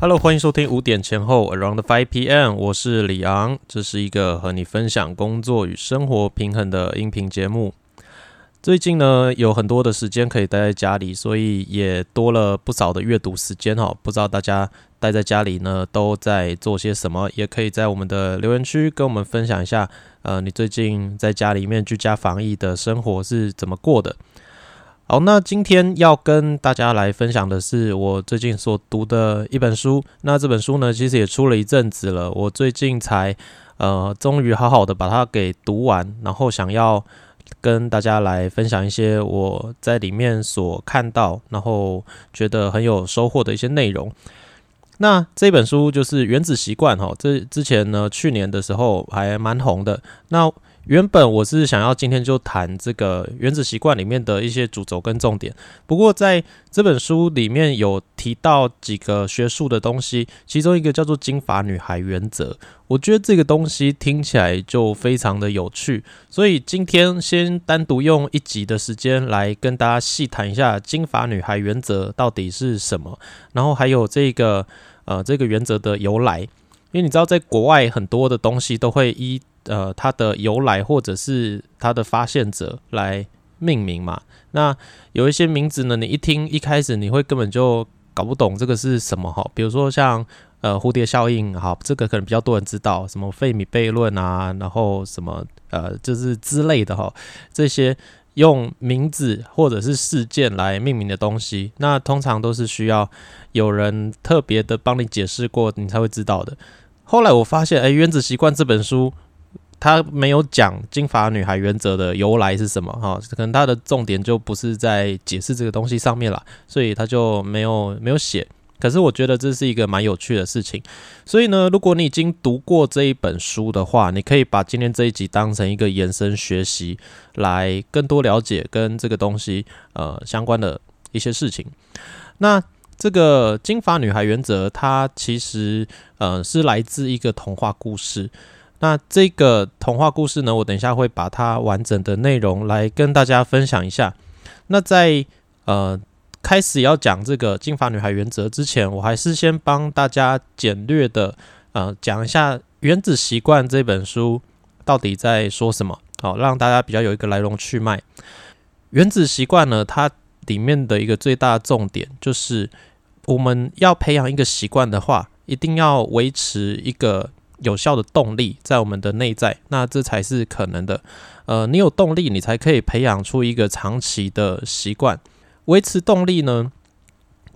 Hello，欢迎收听五点前后 Around Five PM，我是李昂，这是一个和你分享工作与生活平衡的音频节目。最近呢，有很多的时间可以待在家里，所以也多了不少的阅读时间哈。不知道大家待在家里呢都在做些什么？也可以在我们的留言区跟我们分享一下，呃，你最近在家里面居家防疫的生活是怎么过的？好，那今天要跟大家来分享的是我最近所读的一本书。那这本书呢，其实也出了一阵子了，我最近才呃，终于好好的把它给读完，然后想要跟大家来分享一些我在里面所看到，然后觉得很有收获的一些内容。那这本书就是《原子习惯》哈，这之前呢，去年的时候还蛮红的。那原本我是想要今天就谈这个原子习惯里面的一些主轴跟重点，不过在这本书里面有提到几个学术的东西，其中一个叫做金发女孩原则，我觉得这个东西听起来就非常的有趣，所以今天先单独用一集的时间来跟大家细谈一下金发女孩原则到底是什么，然后还有这个呃这个原则的由来，因为你知道在国外很多的东西都会依。呃，它的由来或者是它的发现者来命名嘛？那有一些名字呢，你一听一开始你会根本就搞不懂这个是什么哈。比如说像呃蝴蝶效应，好，这个可能比较多人知道，什么费米悖论啊，然后什么呃就是之类的哈。这些用名字或者是事件来命名的东西，那通常都是需要有人特别的帮你解释过，你才会知道的。后来我发现，哎，《原子习惯》这本书。他没有讲金发女孩原则的由来是什么哈，可能他的重点就不是在解释这个东西上面了，所以他就没有没有写。可是我觉得这是一个蛮有趣的事情，所以呢，如果你已经读过这一本书的话，你可以把今天这一集当成一个延伸学习，来更多了解跟这个东西呃相关的一些事情。那这个金发女孩原则，它其实呃是来自一个童话故事。那这个童话故事呢，我等一下会把它完整的内容来跟大家分享一下。那在呃开始要讲这个金发女孩原则之前，我还是先帮大家简略的呃讲一下《原子习惯》这本书到底在说什么，好让大家比较有一个来龙去脉。《原子习惯》呢，它里面的一个最大重点就是我们要培养一个习惯的话，一定要维持一个。有效的动力在我们的内在，那这才是可能的。呃，你有动力，你才可以培养出一个长期的习惯。维持动力呢，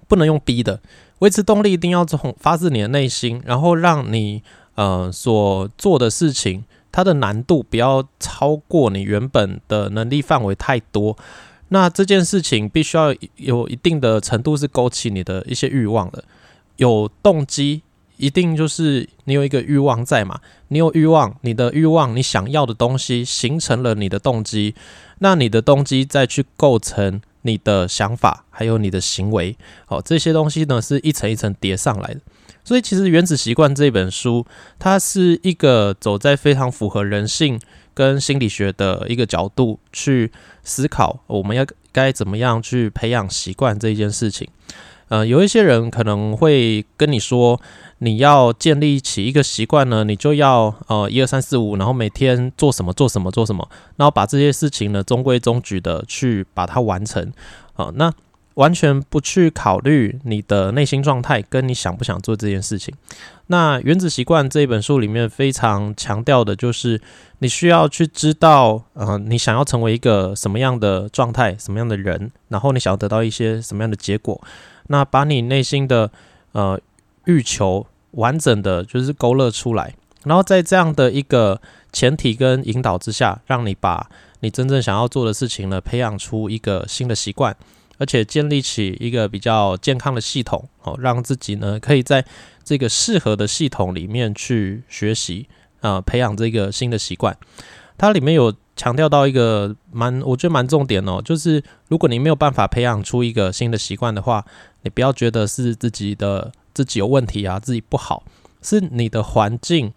不能用逼的。维持动力一定要从发自你的内心，然后让你呃所做的事情，它的难度不要超过你原本的能力范围太多。那这件事情必须要有一定的程度是勾起你的一些欲望的，有动机。一定就是你有一个欲望在嘛？你有欲望，你的欲望，你想要的东西形成了你的动机，那你的动机再去构成你的想法，还有你的行为，好，这些东西呢是一层一层叠上来的。所以其实《原子习惯》这本书，它是一个走在非常符合人性跟心理学的一个角度去思考，我们要该怎么样去培养习惯这一件事情。呃，有一些人可能会跟你说。你要建立起一个习惯呢，你就要呃一二三四五，然后每天做什么做什么做什么，然后把这些事情呢中规中矩的去把它完成啊。那完全不去考虑你的内心状态跟你想不想做这件事情。那《原子习惯》这一本书里面非常强调的就是你需要去知道，呃，你想要成为一个什么样的状态，什么样的人，然后你想要得到一些什么样的结果。那把你内心的呃欲求。完整的就是勾勒出来，然后在这样的一个前提跟引导之下，让你把你真正想要做的事情呢，培养出一个新的习惯，而且建立起一个比较健康的系统，哦，让自己呢可以在这个适合的系统里面去学习，啊，培养这个新的习惯。它里面有强调到一个蛮，我觉得蛮重点哦，就是如果你没有办法培养出一个新的习惯的话，你不要觉得是自己的。自己有问题啊，自己不好，是你的环境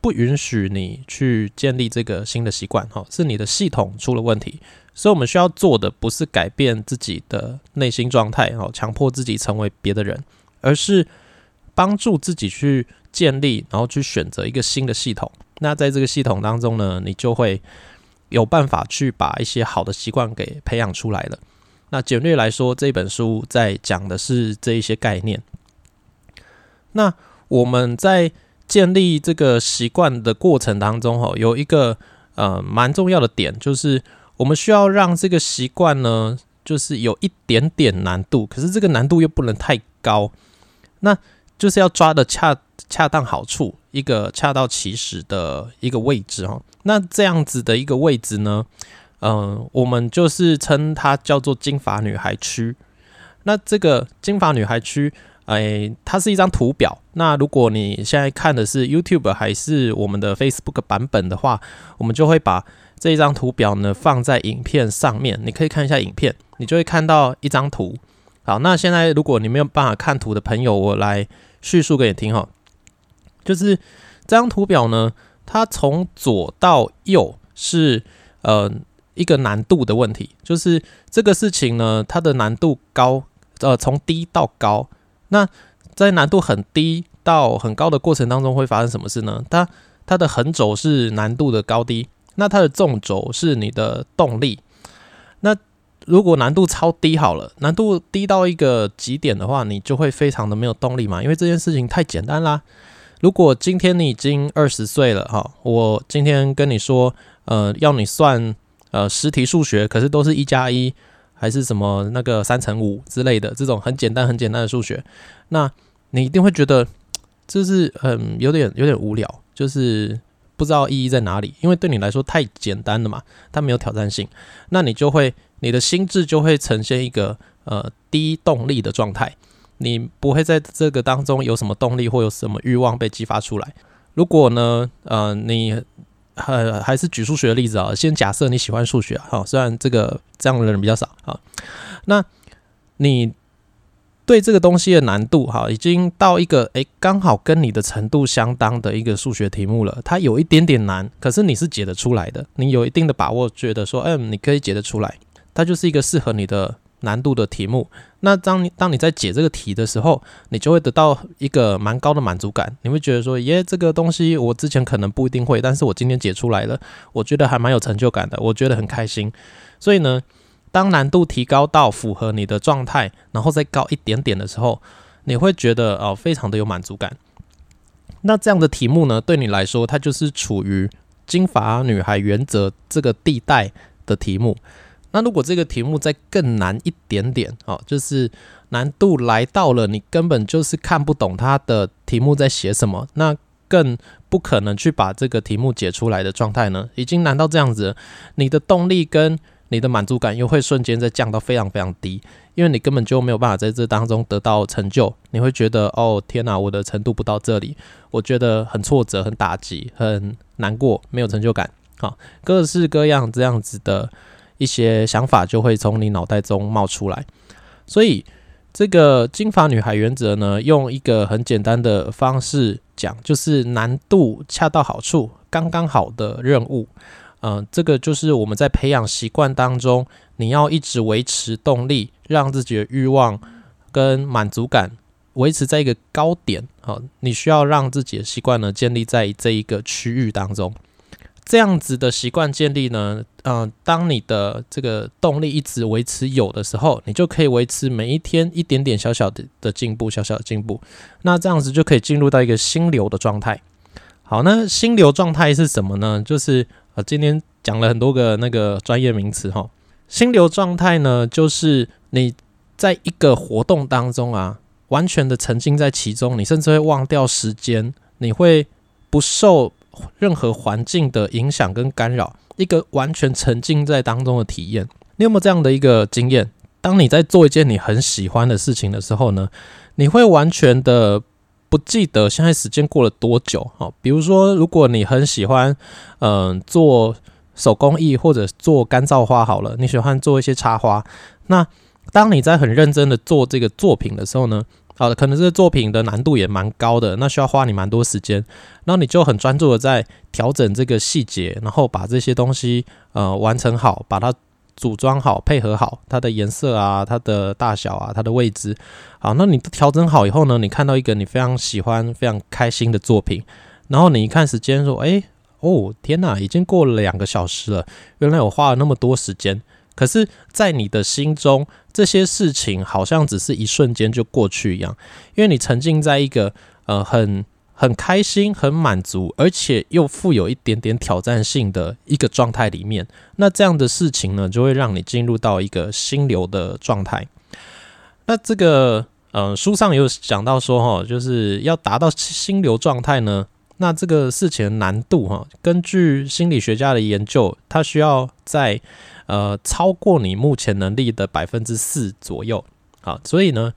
不允许你去建立这个新的习惯，哈，是你的系统出了问题。所以，我们需要做的不是改变自己的内心状态，哈，强迫自己成为别的人，而是帮助自己去建立，然后去选择一个新的系统。那在这个系统当中呢，你就会有办法去把一些好的习惯给培养出来了。那简略来说，这本书在讲的是这一些概念。那我们在建立这个习惯的过程当中，哈，有一个呃蛮重要的点，就是我们需要让这个习惯呢，就是有一点点难度，可是这个难度又不能太高，那就是要抓的恰恰当好处，一个恰到其时的一个位置哈。那这样子的一个位置呢，嗯，我们就是称它叫做金发女孩区。那这个金发女孩区。哎，它是一张图表。那如果你现在看的是 YouTube 还是我们的 Facebook 版本的话，我们就会把这一张图表呢放在影片上面。你可以看一下影片，你就会看到一张图。好，那现在如果你没有办法看图的朋友，我来叙述给你听哈。就是这张图表呢，它从左到右是呃一个难度的问题，就是这个事情呢，它的难度高，呃，从低到高。那在难度很低到很高的过程当中会发生什么事呢？它它的横轴是难度的高低，那它的纵轴是你的动力。那如果难度超低好了，难度低到一个极点的话，你就会非常的没有动力嘛，因为这件事情太简单啦。如果今天你已经二十岁了哈，我今天跟你说，呃，要你算呃十题数学，可是都是一加一。还是什么那个三乘五之类的这种很简单很简单的数学，那你一定会觉得这是很有点有点无聊，就是不知道意义在哪里，因为对你来说太简单了嘛，它没有挑战性，那你就会你的心智就会呈现一个呃低动力的状态，你不会在这个当中有什么动力或有什么欲望被激发出来。如果呢，呃，你呃，还是举数学的例子啊。先假设你喜欢数学哈，虽然这个这样的人比较少啊。那你对这个东西的难度哈，已经到一个诶刚好跟你的程度相当的一个数学题目了。它有一点点难，可是你是解得出来的。你有一定的把握，觉得说，嗯，你可以解得出来。它就是一个适合你的。难度的题目，那当你当你在解这个题的时候，你就会得到一个蛮高的满足感。你会觉得说，耶，这个东西我之前可能不一定会，但是我今天解出来了，我觉得还蛮有成就感的，我觉得很开心。所以呢，当难度提高到符合你的状态，然后再高一点点的时候，你会觉得哦，非常的有满足感。那这样的题目呢，对你来说，它就是处于金发女孩原则这个地带的题目。那如果这个题目再更难一点点，哦，就是难度来到了你根本就是看不懂它的题目在写什么，那更不可能去把这个题目解出来的状态呢，已经难到这样子，你的动力跟你的满足感又会瞬间在降到非常非常低，因为你根本就没有办法在这当中得到成就，你会觉得哦天哪，我的程度不到这里，我觉得很挫折、很打击、很难过，没有成就感，好，各式各样这样子的。一些想法就会从你脑袋中冒出来，所以这个金发女孩原则呢，用一个很简单的方式讲，就是难度恰到好处、刚刚好的任务。嗯，这个就是我们在培养习惯当中，你要一直维持动力，让自己的欲望跟满足感维持在一个高点。好，你需要让自己的习惯呢建立在这一个区域当中。这样子的习惯建立呢，嗯，当你的这个动力一直维持有的时候，你就可以维持每一天一点点小小的的进步，小小的进步。那这样子就可以进入到一个心流的状态。好，那心流状态是什么呢？就是呃，今天讲了很多个那个专业名词哈。心流状态呢，就是你在一个活动当中啊，完全的沉浸在其中，你甚至会忘掉时间，你会不受。任何环境的影响跟干扰，一个完全沉浸在当中的体验，你有没有这样的一个经验？当你在做一件你很喜欢的事情的时候呢，你会完全的不记得现在时间过了多久？好，比如说，如果你很喜欢，嗯，做手工艺或者做干燥花，好了，你喜欢做一些插花，那当你在很认真的做这个作品的时候呢？好的，可能这个作品的难度也蛮高的，那需要花你蛮多时间，然后你就很专注的在调整这个细节，然后把这些东西呃完成好，把它组装好、配合好它的颜色啊、它的大小啊、它的位置。好，那你调整好以后呢，你看到一个你非常喜欢、非常开心的作品，然后你一看时间，说：“哎，哦，天哪，已经过了两个小时了，原来我花了那么多时间。”可是，在你的心中，这些事情好像只是一瞬间就过去一样，因为你沉浸在一个呃很。很开心、很满足，而且又富有一点点挑战性的一个状态里面，那这样的事情呢，就会让你进入到一个心流的状态。那这个，呃，书上有讲到说，哈，就是要达到心流状态呢，那这个事情的难度，哈，根据心理学家的研究，它需要在呃超过你目前能力的百分之四左右。好，所以呢。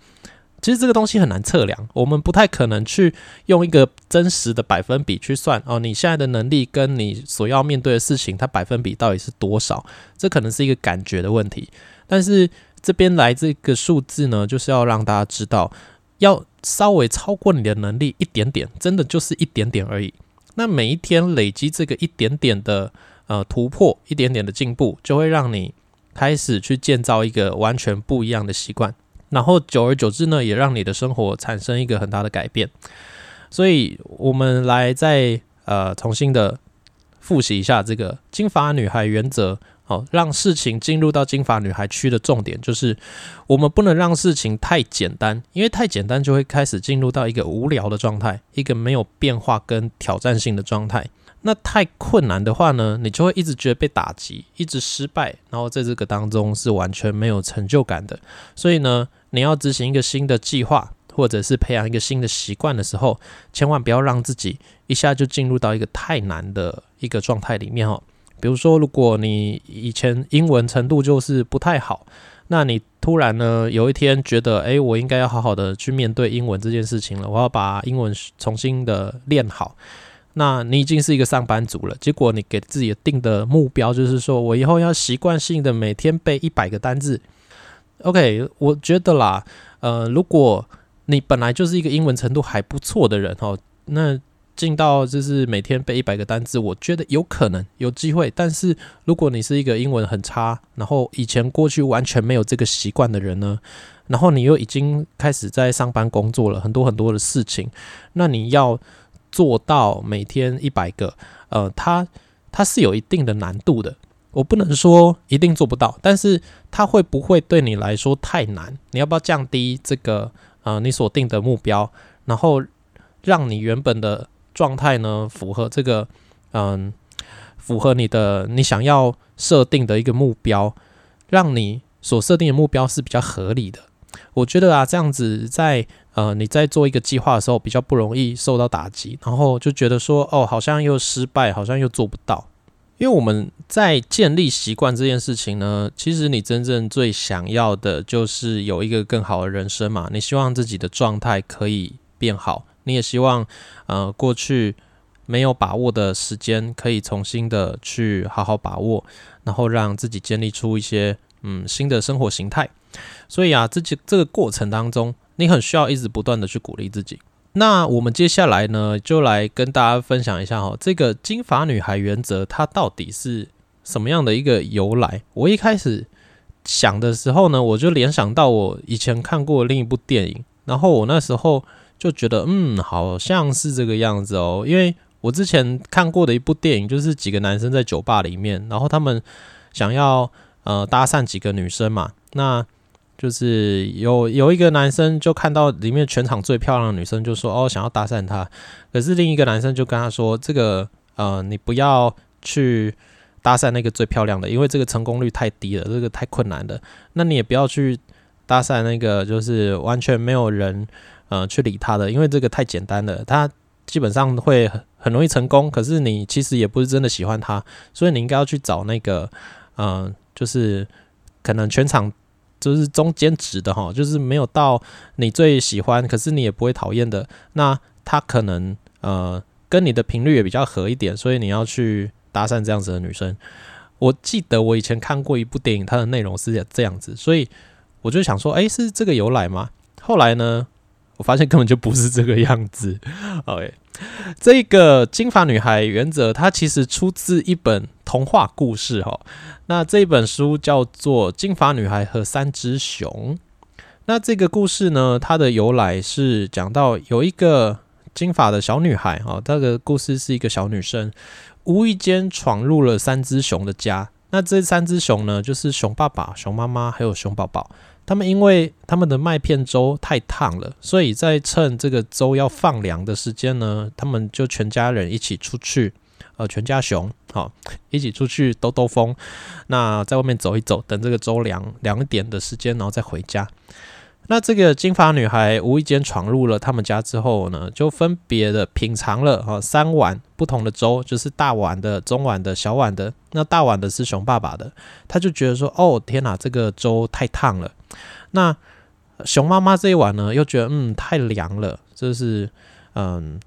其实这个东西很难测量，我们不太可能去用一个真实的百分比去算哦。你现在的能力跟你所要面对的事情，它百分比到底是多少？这可能是一个感觉的问题。但是这边来这个数字呢，就是要让大家知道，要稍微超过你的能力一点点，真的就是一点点而已。那每一天累积这个一点点的呃突破，一点点的进步，就会让你开始去建造一个完全不一样的习惯。然后久而久之呢，也让你的生活产生一个很大的改变。所以，我们来再呃重新的复习一下这个金发女孩原则。好，让事情进入到金发女孩区的重点就是，我们不能让事情太简单，因为太简单就会开始进入到一个无聊的状态，一个没有变化跟挑战性的状态。那太困难的话呢，你就会一直觉得被打击，一直失败，然后在这个当中是完全没有成就感的。所以呢。你要执行一个新的计划，或者是培养一个新的习惯的时候，千万不要让自己一下就进入到一个太难的一个状态里面哦。比如说，如果你以前英文程度就是不太好，那你突然呢有一天觉得，诶，我应该要好好的去面对英文这件事情了，我要把英文重新的练好。那你已经是一个上班族了，结果你给自己定的目标就是说我以后要习惯性的每天背一百个单字。OK，我觉得啦，呃，如果你本来就是一个英文程度还不错的人哦，那进到就是每天背一百个单词，我觉得有可能有机会。但是如果你是一个英文很差，然后以前过去完全没有这个习惯的人呢，然后你又已经开始在上班工作了很多很多的事情，那你要做到每天一百个，呃，它它是有一定的难度的。我不能说一定做不到，但是它会不会对你来说太难？你要不要降低这个呃你所定的目标，然后让你原本的状态呢符合这个嗯符合你的你想要设定的一个目标，让你所设定的目标是比较合理的。我觉得啊这样子在呃你在做一个计划的时候比较不容易受到打击，然后就觉得说哦好像又失败，好像又做不到。因为我们在建立习惯这件事情呢，其实你真正最想要的就是有一个更好的人生嘛。你希望自己的状态可以变好，你也希望呃过去没有把握的时间可以重新的去好好把握，然后让自己建立出一些嗯新的生活形态。所以啊，这这这个过程当中，你很需要一直不断的去鼓励自己。那我们接下来呢，就来跟大家分享一下哈，这个金发女孩原则它到底是什么样的一个由来？我一开始想的时候呢，我就联想到我以前看过另一部电影，然后我那时候就觉得，嗯，好像是这个样子哦，因为我之前看过的一部电影，就是几个男生在酒吧里面，然后他们想要呃搭讪几个女生嘛，那。就是有有一个男生就看到里面全场最漂亮的女生，就说哦想要搭讪她，可是另一个男生就跟他说，这个呃你不要去搭讪那个最漂亮的，因为这个成功率太低了，这个太困难了。那你也不要去搭讪那个就是完全没有人呃去理他的，因为这个太简单了，他基本上会很很容易成功，可是你其实也不是真的喜欢他，所以你应该要去找那个嗯就是可能全场。就是中间值的哈，就是没有到你最喜欢，可是你也不会讨厌的。那他可能呃跟你的频率也比较合一点，所以你要去搭讪这样子的女生。我记得我以前看过一部电影，它的内容是这样子，所以我就想说，哎，是这个由来吗？后来呢，我发现根本就不是这个样子。OK，这个金发女孩原则，它其实出自一本。童话故事哈。那这本书叫做《金发女孩和三只熊》。那这个故事呢，它的由来是讲到有一个金发的小女孩哈，这个故事是一个小女生无意间闯入了三只熊的家。那这三只熊呢，就是熊爸爸、熊妈妈还有熊宝宝。他们因为他们的麦片粥太烫了，所以在趁这个粥要放凉的时间呢，他们就全家人一起出去，呃，全家熊好一起出去兜兜风。那在外面走一走，等这个粥凉凉一点的时间，然后再回家。那这个金发女孩无意间闯入了他们家之后呢，就分别的品尝了哈三碗不同的粥，就是大碗的、中碗的、小碗的。那大碗的是熊爸爸的，他就觉得说：“哦，天哪，这个粥太烫了。”那熊妈妈这一碗呢，又觉得嗯太凉了，就是嗯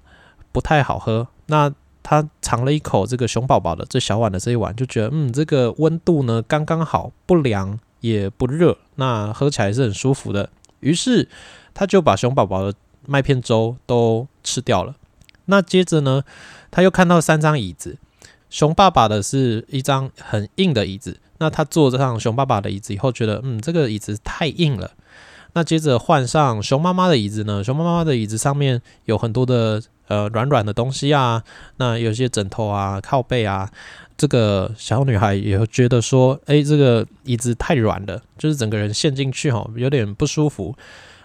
不太好喝。那他尝了一口这个熊宝宝的这小碗的这一碗，就觉得嗯这个温度呢刚刚好，不凉也不热，那喝起来是很舒服的。于是他就把熊宝宝的麦片粥都吃掉了。那接着呢，他又看到三张椅子，熊爸爸的是一张很硬的椅子。那他坐上熊爸爸的椅子以后，觉得嗯这个椅子太硬了。那接着换上熊妈妈的椅子呢，熊妈妈的椅子上面有很多的呃软软的东西啊，那有些枕头啊、靠背啊。这个小女孩也觉得说，哎，这个椅子太软了，就是整个人陷进去哈，有点不舒服。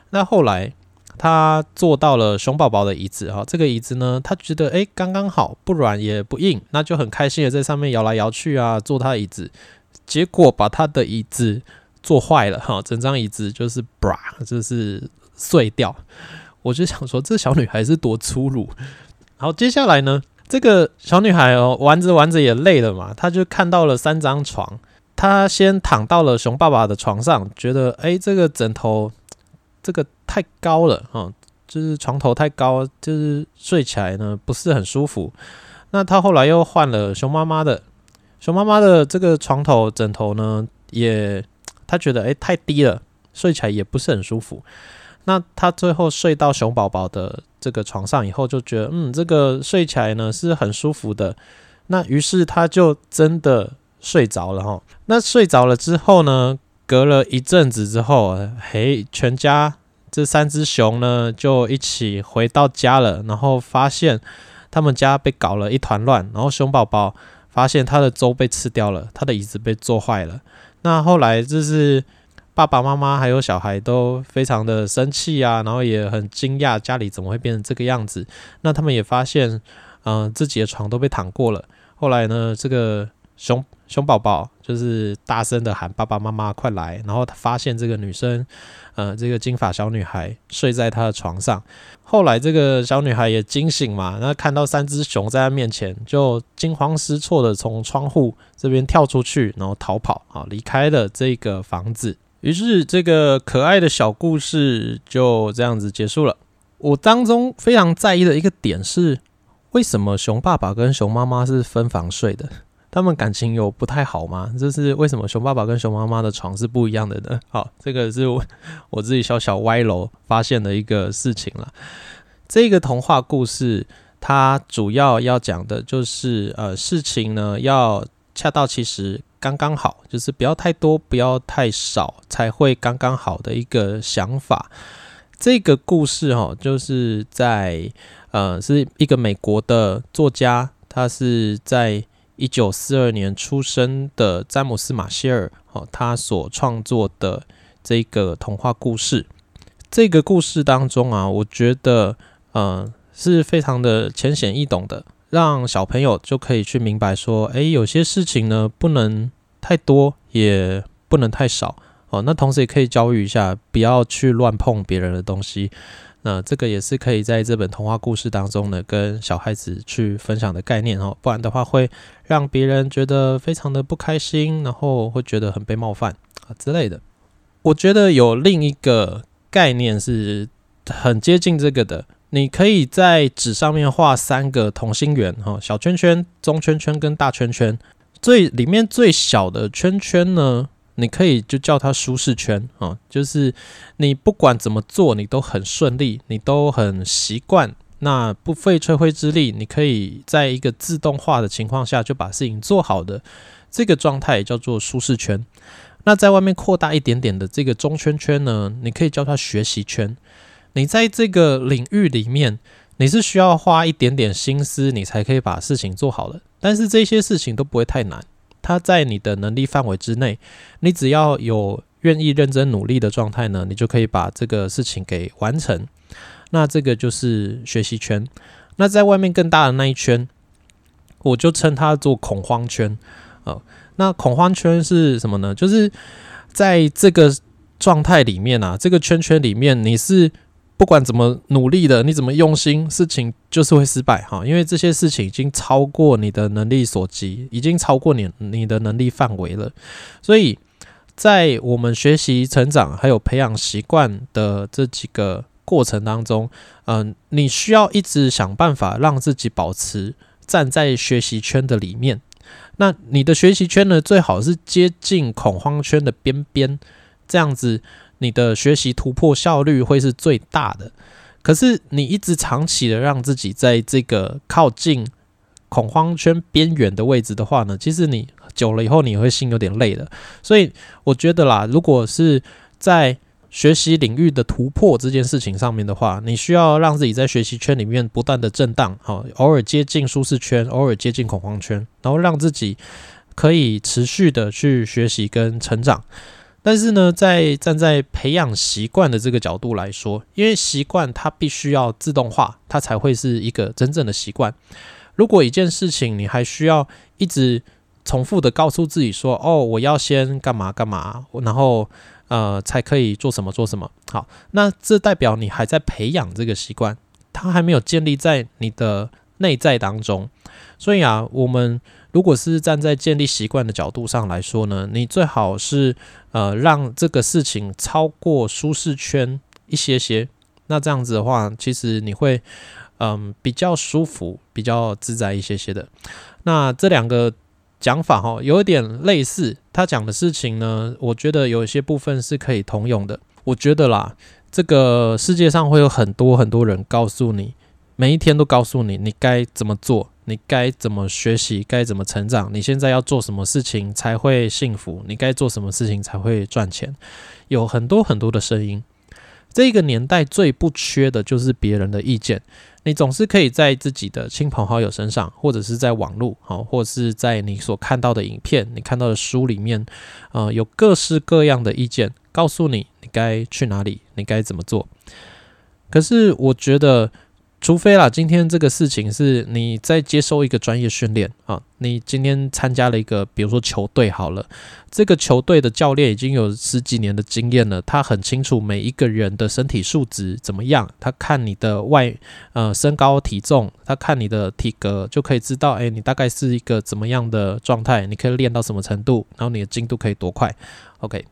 那后来她坐到了熊宝宝的椅子哈，这个椅子呢，她觉得哎刚刚好，不软也不硬，那就很开心的在上面摇来摇去啊，坐她的椅子，结果把她的椅子坐坏了哈，整张椅子就是 bra，就是碎掉。我就想说，这小女孩是多粗鲁。好，接下来呢？这个小女孩哦，玩着玩着也累了嘛，她就看到了三张床，她先躺到了熊爸爸的床上，觉得哎，这个枕头这个太高了哈，就是床头太高，就是睡起来呢不是很舒服。那她后来又换了熊妈妈的，熊妈妈的这个床头枕头呢，也她觉得哎太低了，睡起来也不是很舒服。那他最后睡到熊宝宝的。这个床上以后就觉得，嗯，这个睡起来呢是很舒服的。那于是他就真的睡着了哈。那睡着了之后呢，隔了一阵子之后，嘿，全家这三只熊呢就一起回到家了。然后发现他们家被搞了一团乱。然后熊宝宝发现他的粥被吃掉了，他的椅子被坐坏了。那后来就是。爸爸妈妈还有小孩都非常的生气啊，然后也很惊讶家里怎么会变成这个样子。那他们也发现，嗯，自己的床都被躺过了。后来呢，这个熊熊宝宝就是大声的喊爸爸妈妈快来。然后他发现这个女生，呃，这个金发小女孩睡在他的床上。后来这个小女孩也惊醒嘛，那看到三只熊在她面前，就惊慌失措的从窗户这边跳出去，然后逃跑啊，离开了这个房子。于是，这个可爱的小故事就这样子结束了。我当中非常在意的一个点是，为什么熊爸爸跟熊妈妈是分房睡的？他们感情有不太好吗？就是为什么熊爸爸跟熊妈妈的床是不一样的呢？好，这个是我我自己小小歪楼发现的一个事情了。这个童话故事，它主要要讲的就是，呃，事情呢要恰到其时。刚刚好，就是不要太多，不要太少，才会刚刚好的一个想法。这个故事哈，就是在呃，是一个美国的作家，他是在一九四二年出生的詹姆斯马歇尔哦，他所创作的这个童话故事。这个故事当中啊，我觉得嗯，是非常的浅显易懂的。让小朋友就可以去明白说，哎，有些事情呢不能太多，也不能太少哦。那同时也可以教育一下，不要去乱碰别人的东西。那这个也是可以在这本童话故事当中呢，跟小孩子去分享的概念哦。不然的话，会让别人觉得非常的不开心，然后会觉得很被冒犯啊之类的。我觉得有另一个概念是很接近这个的。你可以在纸上面画三个同心圆，哈，小圈圈、中圈圈跟大圈圈。最里面最小的圈圈呢，你可以就叫它舒适圈，啊，就是你不管怎么做，你都很顺利，你都很习惯那不费吹灰之力，你可以在一个自动化的情况下就把事情做好的这个状态叫做舒适圈。那在外面扩大一点点的这个中圈圈呢，你可以叫它学习圈。你在这个领域里面，你是需要花一点点心思，你才可以把事情做好的。但是这些事情都不会太难，它在你的能力范围之内，你只要有愿意认真努力的状态呢，你就可以把这个事情给完成。那这个就是学习圈。那在外面更大的那一圈，我就称它做恐慌圈。哦，那恐慌圈是什么呢？就是在这个状态里面啊，这个圈圈里面，你是不管怎么努力的，你怎么用心，事情就是会失败哈。因为这些事情已经超过你的能力所及，已经超过你你的能力范围了。所以在我们学习、成长还有培养习惯的这几个。过程当中，嗯，你需要一直想办法让自己保持站在学习圈的里面。那你的学习圈呢，最好是接近恐慌圈的边边，这样子你的学习突破效率会是最大的。可是你一直长期的让自己在这个靠近恐慌圈边缘的位置的话呢，其实你久了以后你会心有点累的。所以我觉得啦，如果是在学习领域的突破这件事情上面的话，你需要让自己在学习圈里面不断的震荡，好，偶尔接近舒适圈，偶尔接近恐慌圈，然后让自己可以持续的去学习跟成长。但是呢，在站在培养习惯的这个角度来说，因为习惯它必须要自动化，它才会是一个真正的习惯。如果一件事情你还需要一直重复的告诉自己说：“哦，我要先干嘛干嘛”，然后。呃，才可以做什么做什么。好，那这代表你还在培养这个习惯，它还没有建立在你的内在当中。所以啊，我们如果是站在建立习惯的角度上来说呢，你最好是呃让这个事情超过舒适圈一些些。那这样子的话，其实你会嗯比较舒服、比较自在一些些的。那这两个。讲法哈，有一点类似。他讲的事情呢，我觉得有一些部分是可以通用的。我觉得啦，这个世界上会有很多很多人告诉你，每一天都告诉你你该怎么做，你该怎么学习，该怎么成长，你现在要做什么事情才会幸福，你该做什么事情才会赚钱，有很多很多的声音。这个年代最不缺的就是别人的意见。你总是可以在自己的亲朋好友身上，或者是在网络，好，或者是在你所看到的影片、你看到的书里面，呃，有各式各样的意见，告诉你你该去哪里，你该怎么做。可是我觉得。除非啦，今天这个事情是你在接受一个专业训练啊，你今天参加了一个，比如说球队好了，这个球队的教练已经有十几年的经验了，他很清楚每一个人的身体素质怎么样，他看你的外呃身高体重，他看你的体格就可以知道，哎，你大概是一个怎么样的状态，你可以练到什么程度，然后你的进度可以多快，OK，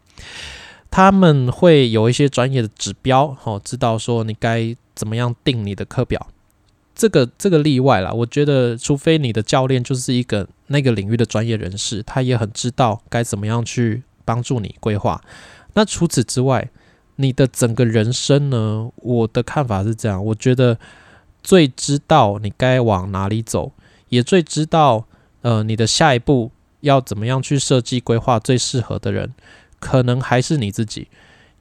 他们会有一些专业的指标，好，知道说你该。怎么样定你的课表？这个这个例外啦，我觉得，除非你的教练就是一个那个领域的专业人士，他也很知道该怎么样去帮助你规划。那除此之外，你的整个人生呢？我的看法是这样，我觉得最知道你该往哪里走，也最知道呃你的下一步要怎么样去设计规划最适合的人，可能还是你自己。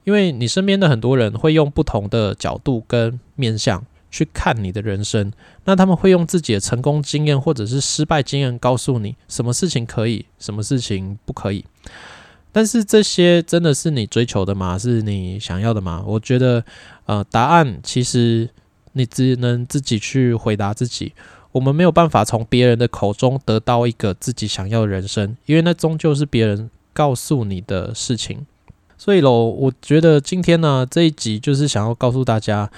因为你身边的很多人会用不同的角度跟面向去看你的人生，那他们会用自己的成功经验或者是失败经验告诉你什么事情可以，什么事情不可以。但是这些真的是你追求的吗？是你想要的吗？我觉得，呃，答案其实你只能自己去回答自己。我们没有办法从别人的口中得到一个自己想要的人生，因为那终究是别人告诉你的事情。所以喽，我觉得今天呢这一集就是想要告诉大家，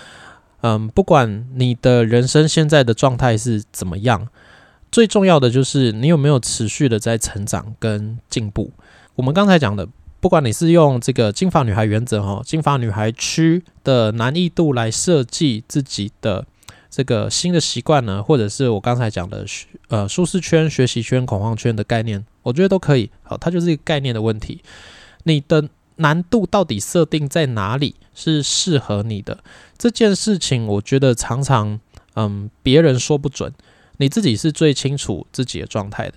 嗯，不管你的人生现在的状态是怎么样，最重要的就是你有没有持续的在成长跟进步。我们刚才讲的，不管你是用这个金发女孩原则哈，金发女孩区的难易度来设计自己的这个新的习惯呢，或者是我刚才讲的呃舒适圈、学习圈、恐慌圈的概念，我觉得都可以。好，它就是一个概念的问题，你的。难度到底设定在哪里是适合你的这件事情？我觉得常常，嗯，别人说不准，你自己是最清楚自己的状态的。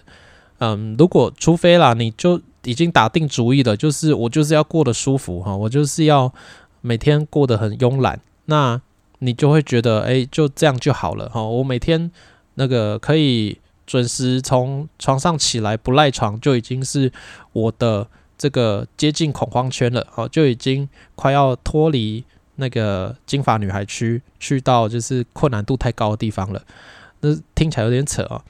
嗯，如果除非啦，你就已经打定主意了，就是我就是要过得舒服哈，我就是要每天过得很慵懒，那你就会觉得，哎，就这样就好了哈。我每天那个可以准时从床上起来不赖床，就已经是我的这个接近恐慌圈了，哦，就已经快要脱离那个金发女孩区，去到就是困难度太高的地方了。那听起来有点扯啊。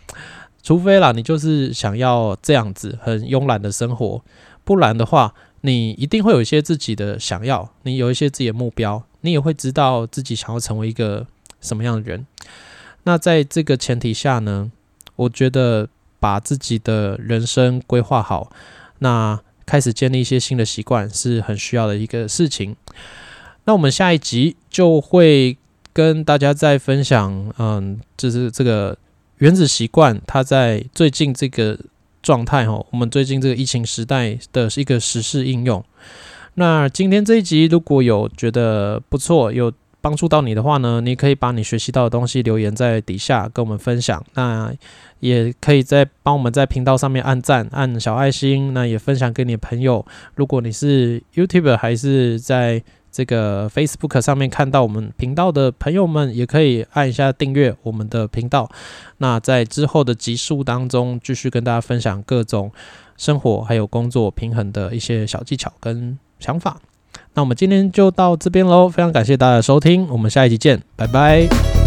除非啦，你就是想要这样子很慵懒的生活，不然的话，你一定会有一些自己的想要，你有一些自己的目标，你也会知道自己想要成为一个什么样的人。那在这个前提下呢，我觉得把自己的人生规划好，那开始建立一些新的习惯是很需要的一个事情。那我们下一集就会跟大家再分享，嗯，就是这个。原子习惯，它在最近这个状态哦，我们最近这个疫情时代的一个实事应用。那今天这一集如果有觉得不错，有帮助到你的话呢，你可以把你学习到的东西留言在底下跟我们分享。那也可以在帮我们在频道上面按赞、按小爱心，那也分享给你的朋友。如果你是 YouTube 还是在这个 Facebook 上面看到我们频道的朋友们，也可以按一下订阅我们的频道。那在之后的集数当中，继续跟大家分享各种生活还有工作平衡的一些小技巧跟想法。那我们今天就到这边喽，非常感谢大家的收听，我们下一集见，拜拜。